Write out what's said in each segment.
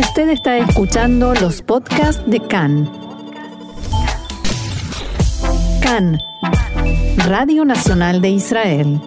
Usted está escuchando los podcasts de CAN. CAN, Radio Nacional de Israel.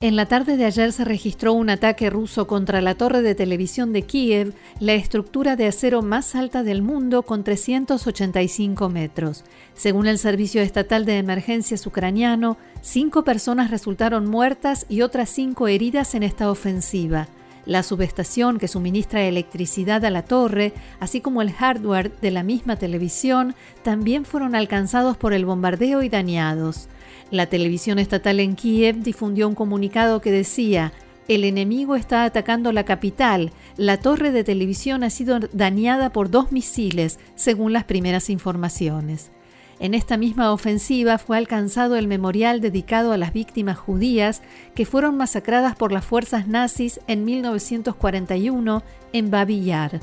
En la tarde de ayer se registró un ataque ruso contra la torre de televisión de Kiev, la estructura de acero más alta del mundo con 385 metros. Según el Servicio Estatal de Emergencias ucraniano, cinco personas resultaron muertas y otras cinco heridas en esta ofensiva. La subestación que suministra electricidad a la torre, así como el hardware de la misma televisión, también fueron alcanzados por el bombardeo y dañados. La televisión estatal en Kiev difundió un comunicado que decía, el enemigo está atacando la capital. La torre de televisión ha sido dañada por dos misiles, según las primeras informaciones. En esta misma ofensiva fue alcanzado el memorial dedicado a las víctimas judías que fueron masacradas por las fuerzas nazis en 1941 en Babi Yar.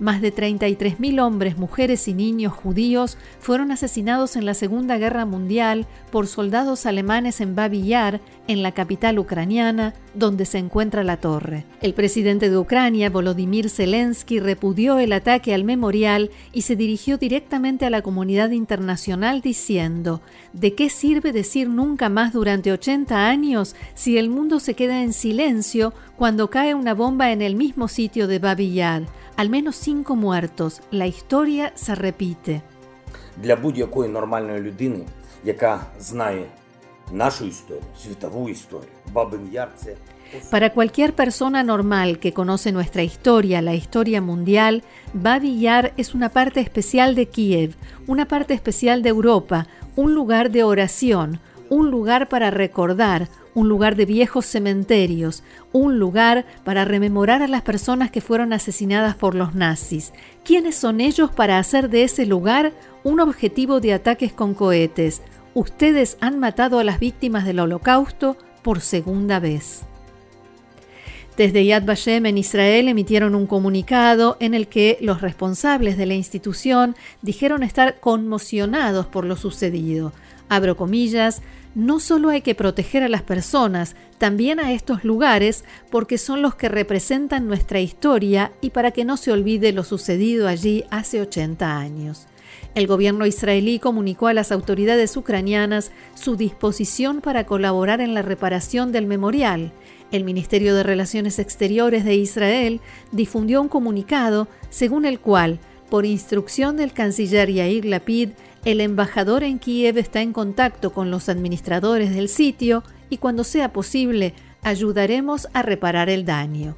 Más de 33.000 hombres, mujeres y niños judíos fueron asesinados en la Segunda Guerra Mundial por soldados alemanes en Babi Yar, en la capital ucraniana, donde se encuentra la torre. El presidente de Ucrania, Volodymyr Zelensky, repudió el ataque al memorial y se dirigió directamente a la comunidad internacional diciendo, ¿de qué sirve decir nunca más durante 80 años si el mundo se queda en silencio cuando cae una bomba en el mismo sitio de Babi Yar? Al menos cinco muertos. La historia se repite. Для будь-якої нормальної людини, яка знає нашу історію, світову історію, Бабин Яр це Para cualquier persona normal que conoce nuestra historia, la historia mundial, Babi Yar es una parte especial de Kiev, una parte especial de Europa, un lugar de oración, un lugar para recordar, un lugar de viejos cementerios, un lugar para rememorar a las personas que fueron asesinadas por los nazis. ¿Quiénes son ellos para hacer de ese lugar un objetivo de ataques con cohetes? Ustedes han matado a las víctimas del holocausto por segunda vez. Desde Yad Vashem en Israel emitieron un comunicado en el que los responsables de la institución dijeron estar conmocionados por lo sucedido. Abro comillas, no solo hay que proteger a las personas, también a estos lugares, porque son los que representan nuestra historia y para que no se olvide lo sucedido allí hace 80 años. El gobierno israelí comunicó a las autoridades ucranianas su disposición para colaborar en la reparación del memorial. El Ministerio de Relaciones Exteriores de Israel difundió un comunicado según el cual, por instrucción del canciller Yair Lapid, el embajador en Kiev está en contacto con los administradores del sitio y cuando sea posible ayudaremos a reparar el daño.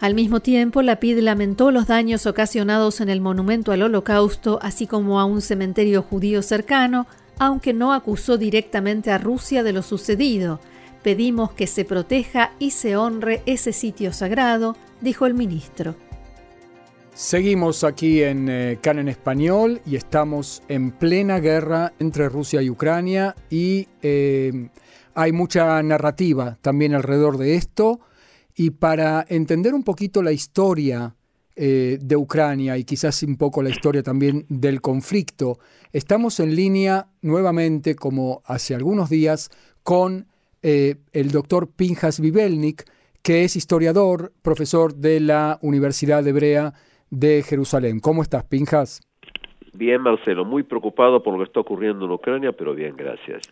Al mismo tiempo, Lapid lamentó los daños ocasionados en el monumento al Holocausto, así como a un cementerio judío cercano, aunque no acusó directamente a Rusia de lo sucedido. Pedimos que se proteja y se honre ese sitio sagrado, dijo el ministro. Seguimos aquí en eh, CAN en español y estamos en plena guerra entre Rusia y Ucrania y eh, hay mucha narrativa también alrededor de esto. Y para entender un poquito la historia eh, de Ucrania y quizás un poco la historia también del conflicto, estamos en línea nuevamente como hace algunos días con el doctor Pinjas Vivelnik, que es historiador, profesor de la Universidad Hebrea de Jerusalén. ¿Cómo estás, Pinjas? Bien, Marcelo, muy preocupado por lo que está ocurriendo en Ucrania, pero bien, gracias.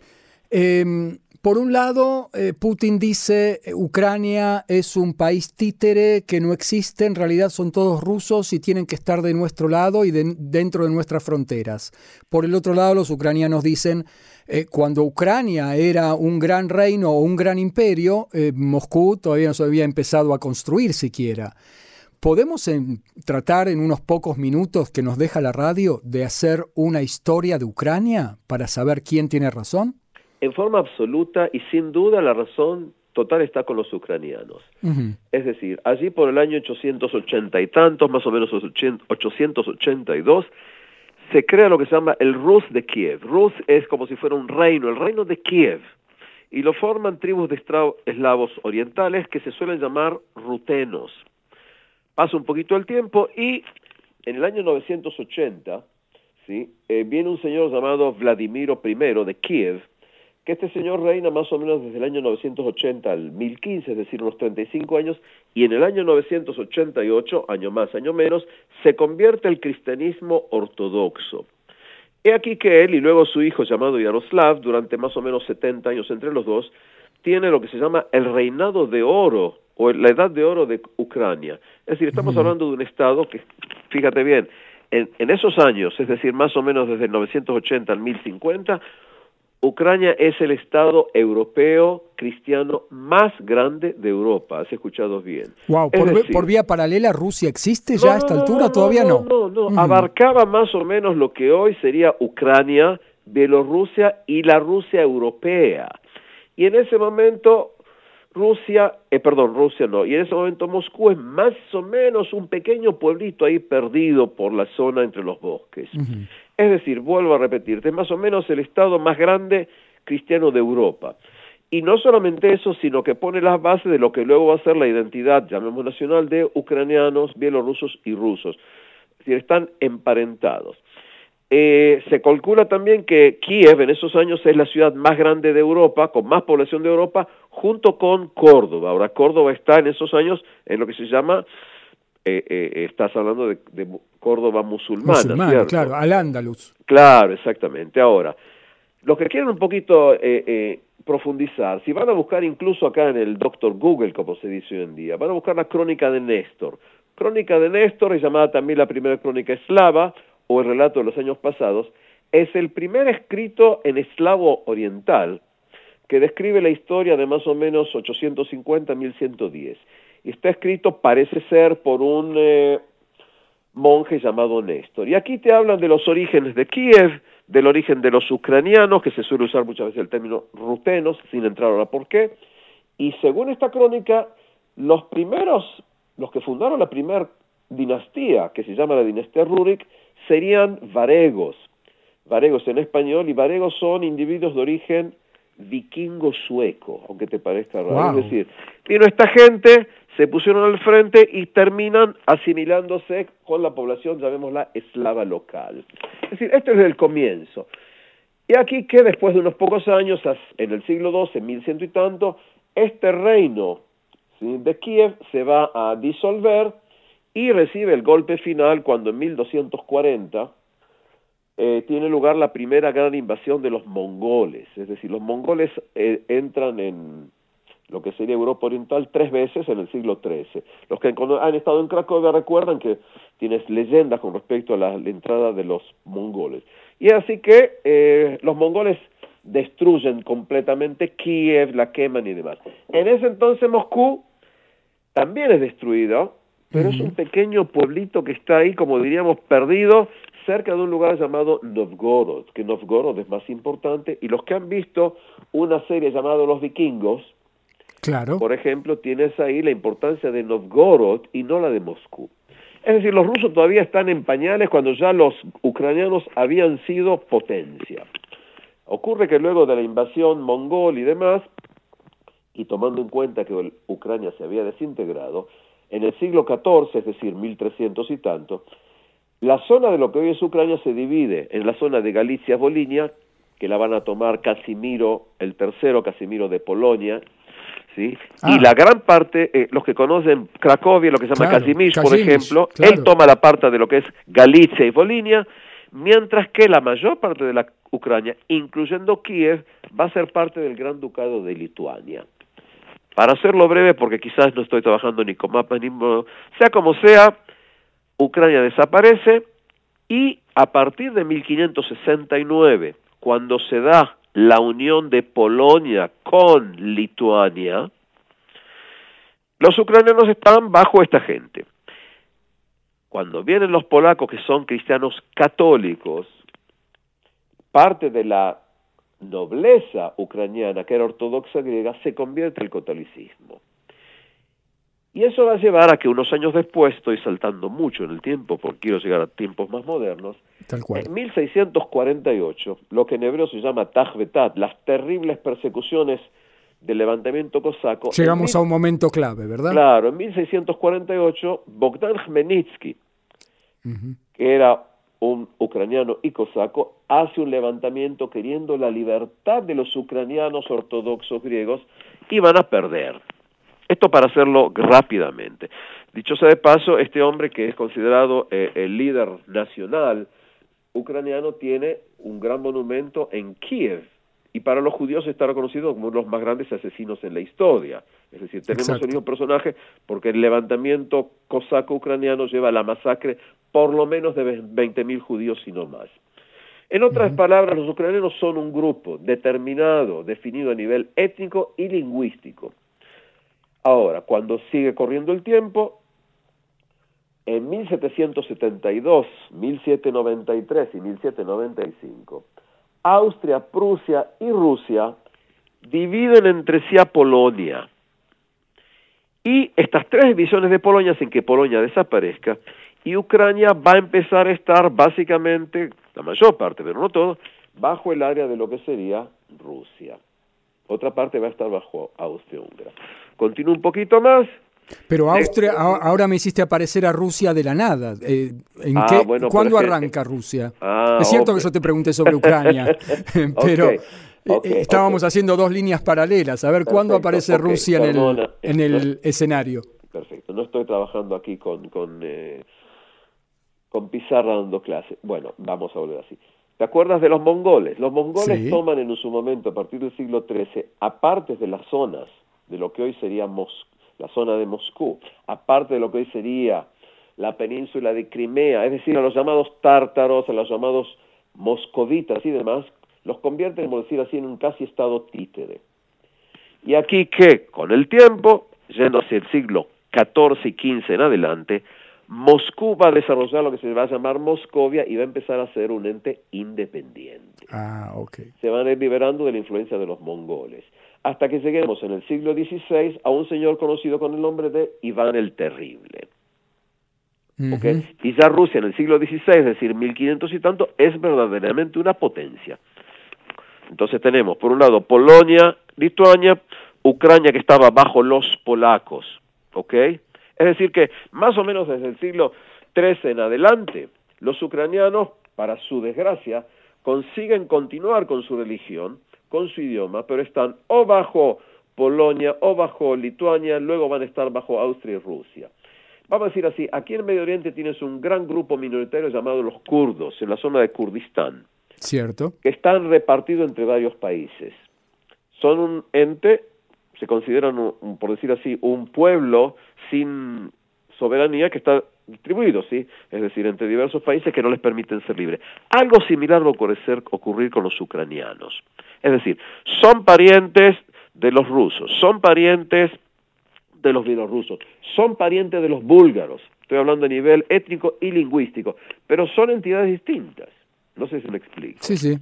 Em, por un lado, eh, Putin dice eh, Ucrania es un país títere que no existe, en realidad son todos rusos y tienen que estar de nuestro lado y dentro de nuestras fronteras. Por el otro lado, los ucranianos dicen eh, cuando Ucrania era un gran reino o un gran imperio, Moscú todavía no se había empezado a construir siquiera. ¿Podemos tratar en unos pocos minutos que nos deja la radio de hacer una historia de Ucrania para saber quién tiene razón? En forma absoluta y sin duda la razón total está con los ucranianos. Es decir, allí por el año 880 y tantos, más o menos 882, se crea lo que se llama el Rus de Kiev. Rus es como si fuera un reino, el reino de Kiev. Y lo forman tribus de eslavos orientales que se suelen llamar rutenos. Pasa un poquito el tiempo y en el año 980 ¿sí? Eh, viene un señor llamado Vladimiro I de Kiev que este señor reina más o menos desde el año 980 al 1015, es decir, unos 35 años, y en el año 988, año más, año menos, se convierte el cristianismo ortodoxo. He aquí que él y luego su hijo llamado Yaroslav, durante más o menos 70 años entre los dos, tiene lo que se llama el reinado de oro o la edad de oro de Ucrania. Es decir, estamos hablando de un estado que, fíjate bien, en, en, esos años, es decir, más o menos desde el 980 al 1050, Ucrania es el Estado europeo cristiano más grande de Europa. Has escuchado bien. Wow, por, vía paralela Rusia existe ya a esta altura? Todavía no. No, no, no. Abarcaba más o menos lo que hoy sería Ucrania, Bielorrusia y la Rusia europea. Y en ese momento Rusia, eh, perdón, Rusia no, y en ese momento Moscú es más o menos un pequeño pueblito ahí perdido por la zona entre los bosques. Es decir, vuelvo a repetirte, es más o menos el estado más grande cristiano de Europa. Y no solamente eso, sino que pone las bases de lo que luego va a ser la identidad, llamemos nacional, de ucranianos, bielorrusos y rusos. Es decir, están emparentados. Eh, se calcula también que Kiev en esos años es la ciudad más grande de Europa, con más población de Europa, junto con Córdoba. Ahora, Córdoba está en esos años en lo que se llama, eh, eh, estás hablando de, Córdoba musulmana. claro, al Andaluz. Claro, exactamente. Ahora, los que quieren un poquito profundizar, si van a buscar incluso acá en el Doctor Google, como se dice hoy en día, van a buscar la crónica de Néstor. Crónica de Néstor es llamada también la primera crónica eslava, o el relato de los años pasados, es el primer escrito en eslavo oriental que describe la historia de más o menos 850-1110. Y está escrito, parece ser, por un eh, monje llamado Néstor. Y aquí te hablan de los orígenes de Kiev, del origen de los ucranianos, que se suele usar muchas veces el término rutenos, sin entrar ahora por qué. Y según esta crónica, los primeros, los que fundaron la primera dinastía, que se llama la dinastía Rurik, serían varegos, varegos en español, y varegos son individuos de origen vikingo sueco, aunque te parezca raro. Es decir, vino esta gente, se pusieron al frente y terminan asimilándose con la población, llamémosla eslava local. Es decir, esto es el comienzo. Y aquí que después de unos pocos años, en el siglo XII, mil ciento y tanto, este reino de Kiev se va a disolver y recibe el golpe final cuando en 1240 eh, tiene lugar la primera gran invasión de los mongoles, es decir, los mongoles eh, entran en lo que sería Europa Oriental tres veces en el siglo XIII. Los que han estado en Cracovia recuerdan que tienes leyendas con respecto a la, entrada de los mongoles. Y así que eh, los mongoles destruyen completamente Kiev, la queman y demás. En ese entonces Moscú también es destruido pero es un pequeño pueblito que está ahí, como diríamos, perdido, cerca de un lugar llamado Novgorod, que Novgorod es más importante, y los que han visto una serie llamada Los Vikingos, claro. por ejemplo, tienes ahí la importancia de Novgorod y no la de Moscú. Es decir, los rusos todavía están en pañales cuando ya los ucranianos habían sido potencia. Ocurre que luego de la invasión mongol y demás, y tomando en cuenta que Ucrania se había desintegrado, en el siglo XIV, es decir, 1300 y tanto, la zona de lo que hoy es Ucrania se divide en la zona de Galicia-Volinia, que la van a tomar Casimiro, el tercero Casimiro de Polonia, ¿sí? Y ah. la gran parte, eh, los que conocen Cracovia, lo que se llama Casimir, por ejemplo, él toma la parte de lo que es Galicia y Volinia, mientras que la mayor parte de la Ucrania, incluyendo Kiev, va a ser parte del Gran Ducado de Lituania. Para hacerlo breve, porque quizás no estoy trabajando ni con mapas ni sea como sea, Ucrania desaparece y a partir de 1569, cuando se da la unión de Polonia con Lituania, los ucranianos estaban bajo esta gente. Cuando vienen los polacos que son cristianos católicos, parte de la nobleza ucraniana, que era ortodoxa griega, se convierte al catolicismo. Y eso va a llevar a que unos años después, estoy saltando mucho en el tiempo porque quiero llegar a tiempos más modernos, en 1648, lo que en hebreo se llama Tajvetat, las terribles persecuciones del levantamiento cosaco. Llegamos a un momento clave, ¿verdad? Claro, en 1648, Bogdan Khmelnytsky, que era un ucraniano y cosaco, hace un levantamiento queriendo la libertad de los ucranianos ortodoxos griegos y van a perder. Esto para hacerlo rápidamente. Dicho sea de paso, este hombre que es considerado eh, el líder nacional ucraniano tiene un gran monumento en Kiev y para los judíos está reconocido como uno de los más grandes asesinos en la historia. Es decir, tenemos el mismo personaje porque el levantamiento cosaco ucraniano lleva a la masacre por lo menos de 20.000 judíos y no más. En otras palabras, los ucranianos son un grupo determinado, definido a nivel étnico y lingüístico. Ahora, cuando sigue corriendo el tiempo, en 1772, 1793 y 1795, Austria, Prusia y Rusia dividen entre sí a Polonia. Y estas tres divisiones de Polonia hacen que Polonia desaparezca y Ucrania va a empezar a estar básicamente, la mayor parte, pero no todo, bajo el área de lo que sería Rusia. Otra parte va a estar bajo Austria-Húngara. Continúo un poquito más. Pero Austria, ahora me hiciste aparecer a Rusia de la nada. Eh, ¿en ah, qué, ¿Cuándo arranca Rusia? Ah, es cierto que yo te pregunté sobre Ucrania, pero eh, estábamos haciendo dos líneas paralelas. A ver, ¿cuándo aparece Rusia en el, en el escenario? Perfecto, no estoy trabajando aquí con, con, eh, con pizarra dando clase. Bueno, vamos a volver así. ¿Te acuerdas de los mongoles? Los mongoles toman en su momento, a partir del siglo XIII, aparte de las zonas de lo que hoy sería la zona de Moscú, aparte de lo que hoy sería la península de Crimea, es decir, a los llamados tártaros, a los llamados moscovitas y demás, los convierten, como decir así, en un casi estado títere. Y aquí que, con el tiempo, yendo hacia el siglo XIV y XV en adelante, Moscú va a desarrollar lo que se va a llamar Moscovia y va a empezar a ser un ente independiente. Ah, ok. Se van a ir liberando de la influencia de los mongoles. Hasta que lleguemos en el siglo XVI a un señor conocido con el nombre de Iván el Terrible. Y ya Rusia en el siglo XVI, es decir, 1500 y tanto, es verdaderamente una potencia. Entonces tenemos, por un lado, Polonia, Lituania, Ucrania que estaba bajo los polacos, ¿ok? Es decir, que más o menos desde el siglo XIII en adelante, los ucranianos, para su desgracia, consiguen continuar con su religión, con su idioma, pero están o bajo Polonia o bajo Lituania, luego van a estar bajo Austria y Rusia. Vamos a decir así, aquí en Medio Oriente tienes un gran grupo minoritario llamado los kurdos, en la zona de Kurdistán. Cierto. Que están repartidos entre varios países. Son un ente se consideran, por decir así, un pueblo sin soberanía que está distribuido, ¿sí? Es decir, entre diversos países que no les permiten ser libres. Algo similar va a ocurrir, ocurrir con los ucranianos. Es decir, son parientes de los rusos, son parientes de los bielorrusos, son parientes de los búlgaros, estoy hablando a nivel étnico y lingüístico, pero son entidades distintas. No sé si me explico. Sí, sí.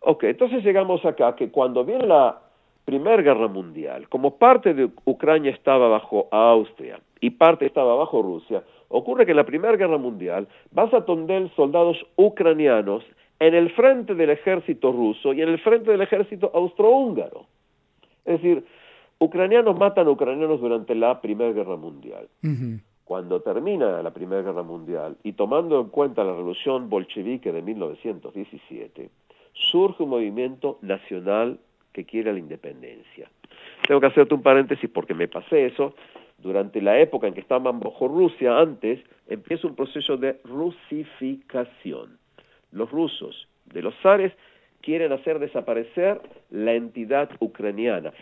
Ok, entonces llegamos acá que cuando viene la Primera Guerra Mundial, como parte de Ucrania estaba bajo Austria y parte estaba bajo Rusia, ocurre que en la Primera Guerra Mundial vas a tener soldados ucranianos en el frente del ejército ruso y en el frente del ejército austrohúngaro. Es decir, ucranianos matan a ucranianos durante la Primera Guerra Mundial. Cuando termina la Primera Guerra Mundial y tomando en cuenta la revolución bolchevique de 1917, surge un movimiento nacional que quiere la independencia. Tengo que hacerte un paréntesis porque me pasé eso. Durante la época en que estaban bajo Rusia, antes, empieza un proceso de rusificación. Los rusos de los zares quieren hacer desaparecer la entidad ucraniana.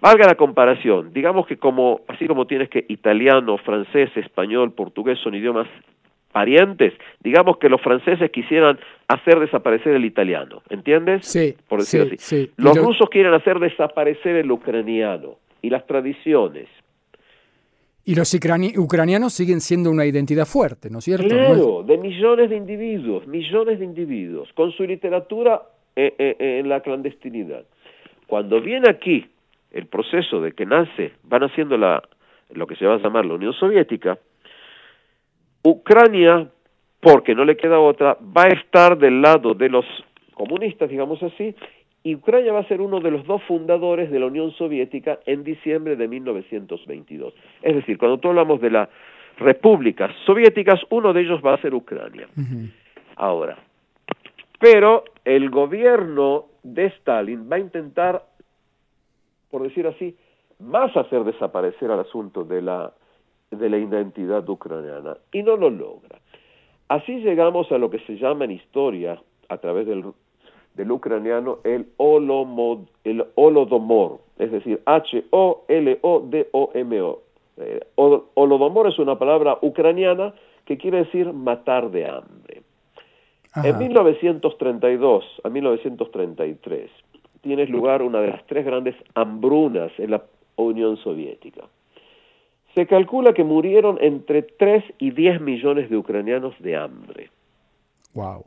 Valga la comparación, digamos que como, así como tienes que italiano, francés, español, portugués son idiomas parientes, digamos que los franceses quisieran hacer desaparecer el italiano, ¿entiendes? Sí. Por decirlo así. Los rusos quieren hacer desaparecer el ucraniano y las tradiciones. Y los ucranianos siguen siendo una identidad fuerte, ¿no es cierto? Claro, de millones de individuos, millones de individuos, con su literatura eh, eh, eh, en la clandestinidad. Cuando viene aquí el proceso de que nace, van haciendo la, lo que se va a llamar la Unión Soviética, Ucrania, porque no le queda otra, va a estar del lado de los comunistas, digamos así, y Ucrania va a ser uno de los dos fundadores de la Unión Soviética en diciembre de 1922. Es decir, cuando tú hablamos de las repúblicas soviéticas, uno de ellos va a ser Ucrania. Ahora, pero el gobierno de Stalin va a intentar, por decir así, más hacer desaparecer al asunto de la, de la identidad ucraniana y no lo logra. Así llegamos a lo que se llama en historia, a través del, del ucraniano, el, holomod, el holodomor, es decir, H-O-L-O-D-O-M-O. Eh, holodomor es una palabra ucraniana que quiere decir matar de hambre. En 1932 a 1933 tiene lugar una de las tres grandes hambrunas en la Unión Soviética. Se calcula que murieron entre 3 y 10 millones de ucranianos de hambre. Wow.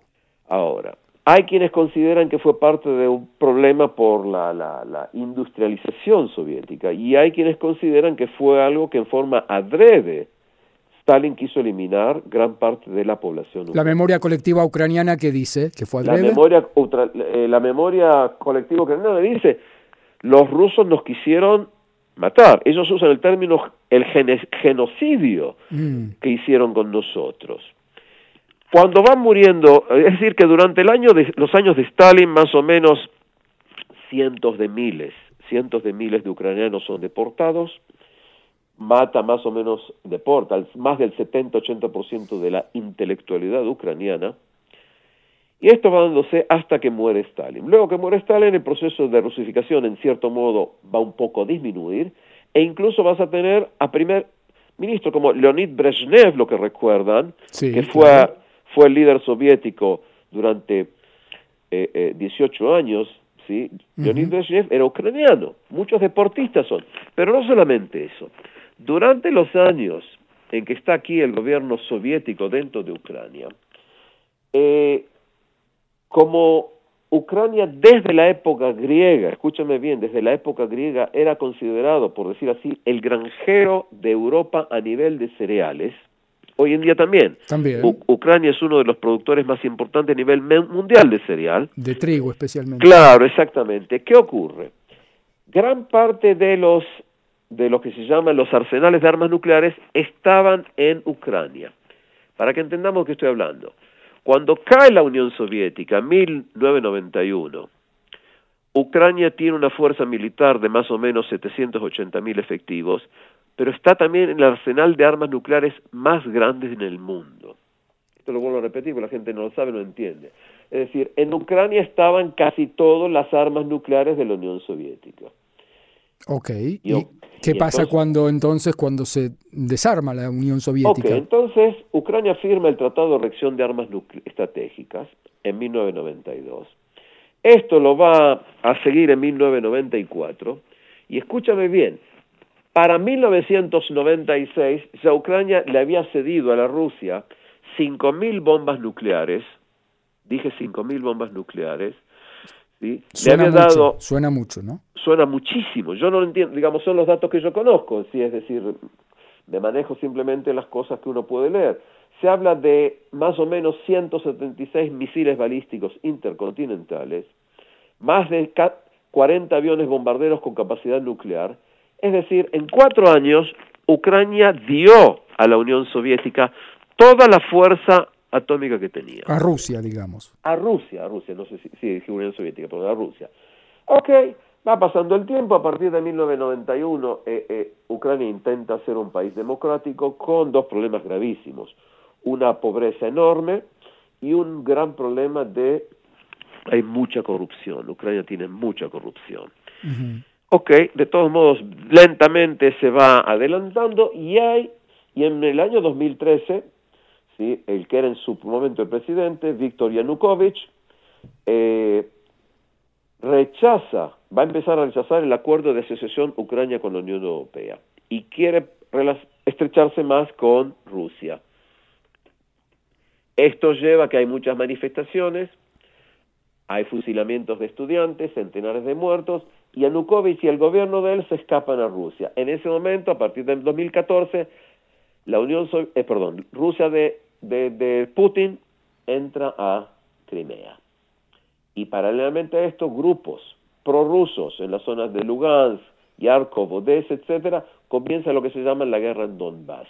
Ahora, hay quienes consideran que fue parte de un problema por la, la, la, industrialización soviética y hay quienes consideran que fue algo que en forma adrede Stalin quiso eliminar gran parte de la población. La memoria colectiva ucraniana que dice que fue adrede. La memoria, eh, la memoria colectiva ucraniana dice los rusos nos quisieron matar. Ellos usan el término el genocidio mm. que hicieron con nosotros. Cuando van muriendo, es decir, que durante el año de, los años de Stalin, más o menos cientos de miles, cientos de miles de ucranianos son deportados, mata más o menos, deporta más del 70-80% de la intelectualidad ucraniana, y esto va dándose hasta que muere Stalin. Luego que muere Stalin, el proceso de rusificación en cierto modo va un poco a disminuir e incluso vas a tener a primer ministro como Leonid Brezhnev, lo que recuerdan, que fue, fue el líder soviético durante eh, 18 eh, años. ¿sí? Leonid Brezhnev era ucraniano, muchos deportistas son, pero no solamente eso. Durante los años en que está aquí el gobierno soviético dentro de Ucrania, eh, como Ucrania desde la época griega, escúchame bien, desde la época griega era considerado, por decir así, el granjero de Europa a nivel de cereales, hoy en día también. También. Ucrania es uno de los productores más importantes a nivel mundial de cereal. De trigo especialmente. Claro, exactamente. ¿Qué ocurre? Gran parte de los de lo que se llaman los arsenales de armas nucleares estaban en Ucrania. Para que entendamos qué estoy hablando. Cuando cae la Unión Soviética en 1991, Ucrania tiene una fuerza militar de más o menos 780 mil efectivos, pero está también en el arsenal de armas nucleares más grande en el mundo. Esto lo vuelvo a repetir porque la gente no lo sabe, no lo entiende. Es decir, en Ucrania estaban casi todas las armas nucleares de la Unión Soviética. Ok. ¿Y, qué pasa cuando entonces cuando se desarma la Unión Soviética? Ok, entonces Ucrania firma el Tratado de Reacción de Armas Estratégicas en 1992. Esto lo va a seguir en 1994. Y escúchame bien, para 1996 ya Ucrania le había cedido a la Rusia 5.000 bombas nucleares, dije 5.000 bombas nucleares, Suena, mucho, dado, suena mucho, ¿no? Suena muchísimo. Yo no lo entiendo, digamos, son los datos que yo conozco, ¿sí? es decir, me manejo simplemente las cosas que uno puede leer. Se habla de más o menos 176 misiles balísticos intercontinentales, más de 40 aviones bombarderos con capacidad nuclear. Es decir, en cuatro años, Ucrania dio a la Unión Soviética toda la fuerza atómica que tenía. A Rusia, digamos. A Rusia, a Rusia, no sé si, si dije Unión Soviética, pero a Rusia. Ok, va pasando el tiempo, a partir de 1991 eh, eh, Ucrania intenta ser un país democrático con dos problemas gravísimos, una pobreza enorme y un gran problema de hay mucha corrupción, Ucrania tiene mucha corrupción. Ok, de todos modos, lentamente se va adelantando y hay, y en el año 2013 el que era en su momento el presidente, Viktor Yanukovych, eh, rechaza, va a empezar a rechazar el acuerdo de asociación Ucrania con la Unión Europea y quiere estrecharse más con Rusia. Esto lleva a que hay muchas manifestaciones, hay fusilamientos de estudiantes, centenares de muertos, y Yanukovych y el gobierno de él se escapan a Rusia. En ese momento, a partir del 2014, la Unión, eh, perdón, Rusia de de, Putin entra a Crimea. Y paralelamente a esto, grupos prorrusos en las zonas de Lugansk, Yarkov, Odessa, etcétera, comienza lo que se llama la guerra en Donbass.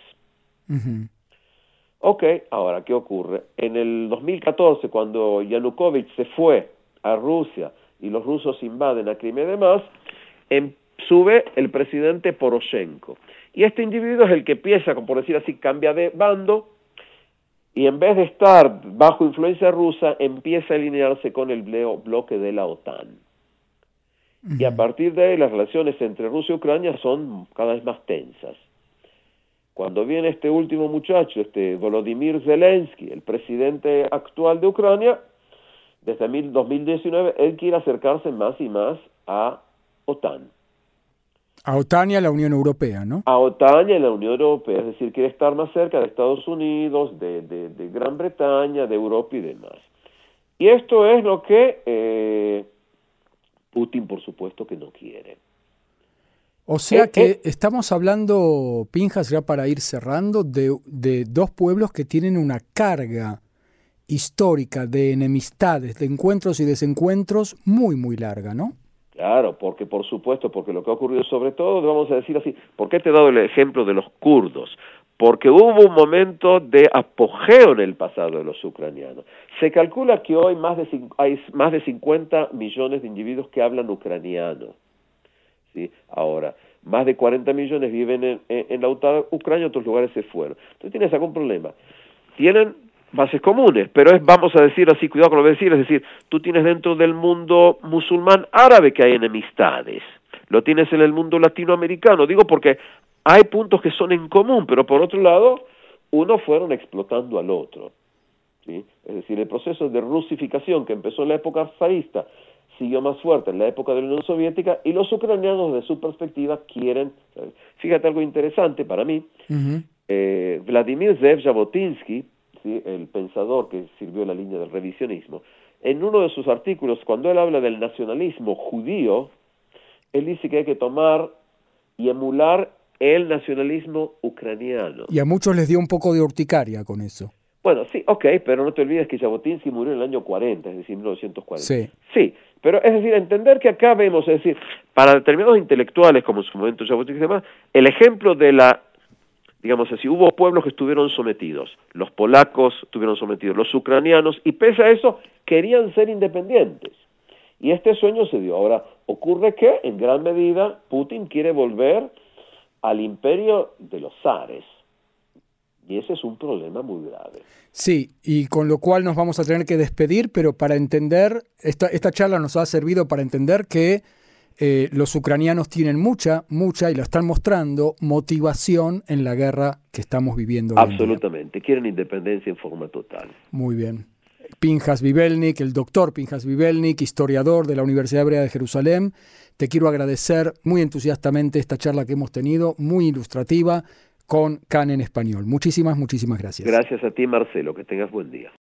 Ok, ahora, ¿qué ocurre? En el 2014, cuando Yanukovych se fue a Rusia y los rusos invaden a Crimea y demás, em, sube el presidente Poroshenko. Y este individuo es el que empieza, por decir así, cambia de bando y en vez de estar bajo influencia rusa, empieza a alinearse con el bloque de la OTAN. Y a partir de ahí las relaciones entre Rusia y Ucrania son cada vez más tensas. Cuando viene este último muchacho, este Volodymyr Zelensky, el presidente actual de Ucrania, desde 2019, él quiere acercarse más y más a OTAN. A OTAN y a la Unión Europea, ¿no? A OTAN y a la Unión Europea, es decir, quiere estar más cerca de Estados Unidos, de, de, Gran Bretaña, de Europa y demás. Y esto es lo que eh, Putin, por supuesto, que no quiere. O sea eh, que eh, estamos hablando, Pinjas, ya para ir cerrando, de, de dos pueblos que tienen una carga histórica de enemistades, de encuentros y desencuentros muy, muy larga, ¿no? Claro, porque por supuesto, porque lo que ha ocurrido sobre todo, vamos a decir así, ¿por qué te he dado el ejemplo de los kurdos? Porque hubo un momento de apogeo en el pasado de los ucranianos. Se calcula que hoy más de, hay más de 50 millones de individuos que hablan ucraniano. ¿sí? Ahora, más de 40 millones viven en, en, la Ucrania, otros lugares se fueron. Entonces tienes algún problema. Tienen bases comunes, pero es, vamos a decir así, cuidado con lo que decir, es decir, tú tienes dentro del mundo musulmán árabe que hay enemistades, lo tienes en el mundo latinoamericano, digo porque hay puntos que son en común, pero por otro lado, uno fueron explotando al otro. ¿sí? Es decir, el proceso de rusificación que empezó en la época zarista siguió más fuerte en la época de la Unión Soviética y los ucranianos, de su perspectiva, quieren, fíjate algo interesante para mí, eh, Vladimir Zev Jabotinsky, el pensador que sirvió la línea del revisionismo, en uno de sus artículos, cuando él habla del nacionalismo judío, él dice que hay que tomar y emular el nacionalismo ucraniano. Y a muchos les dio un poco de urticaria con eso. Bueno, sí, ok, pero no te olvides que Jabotinsky murió en el año 40, es decir, 1940. Sí. Sí, pero es decir, entender que acá vemos, es decir, para determinados intelectuales, como en su momento Jabotinsky y demás, el ejemplo de la digamos así, hubo pueblos que estuvieron sometidos, los polacos estuvieron sometidos, los ucranianos, y pese a eso querían ser independientes. Y este sueño se dio. Ahora, ocurre que en gran medida Putin quiere volver al imperio de los zares. Y ese es un problema muy grave. Sí, y con lo cual nos vamos a tener que despedir, pero para entender, esta, esta charla nos ha servido para entender que eh, los ucranianos tienen mucha, mucha, y lo están mostrando, motivación en la guerra que estamos viviendo. Absolutamente, quieren independencia en forma total. Muy bien. Pinjas Vivelnik, el doctor Pinjas Vivelnik, historiador de la Universidad Hebrea de Jerusalén. Te quiero agradecer muy entusiastamente esta charla que hemos tenido, muy ilustrativa, con CAN en español. Muchísimas, muchísimas gracias. Gracias a ti, Marcelo. Que tengas buen día.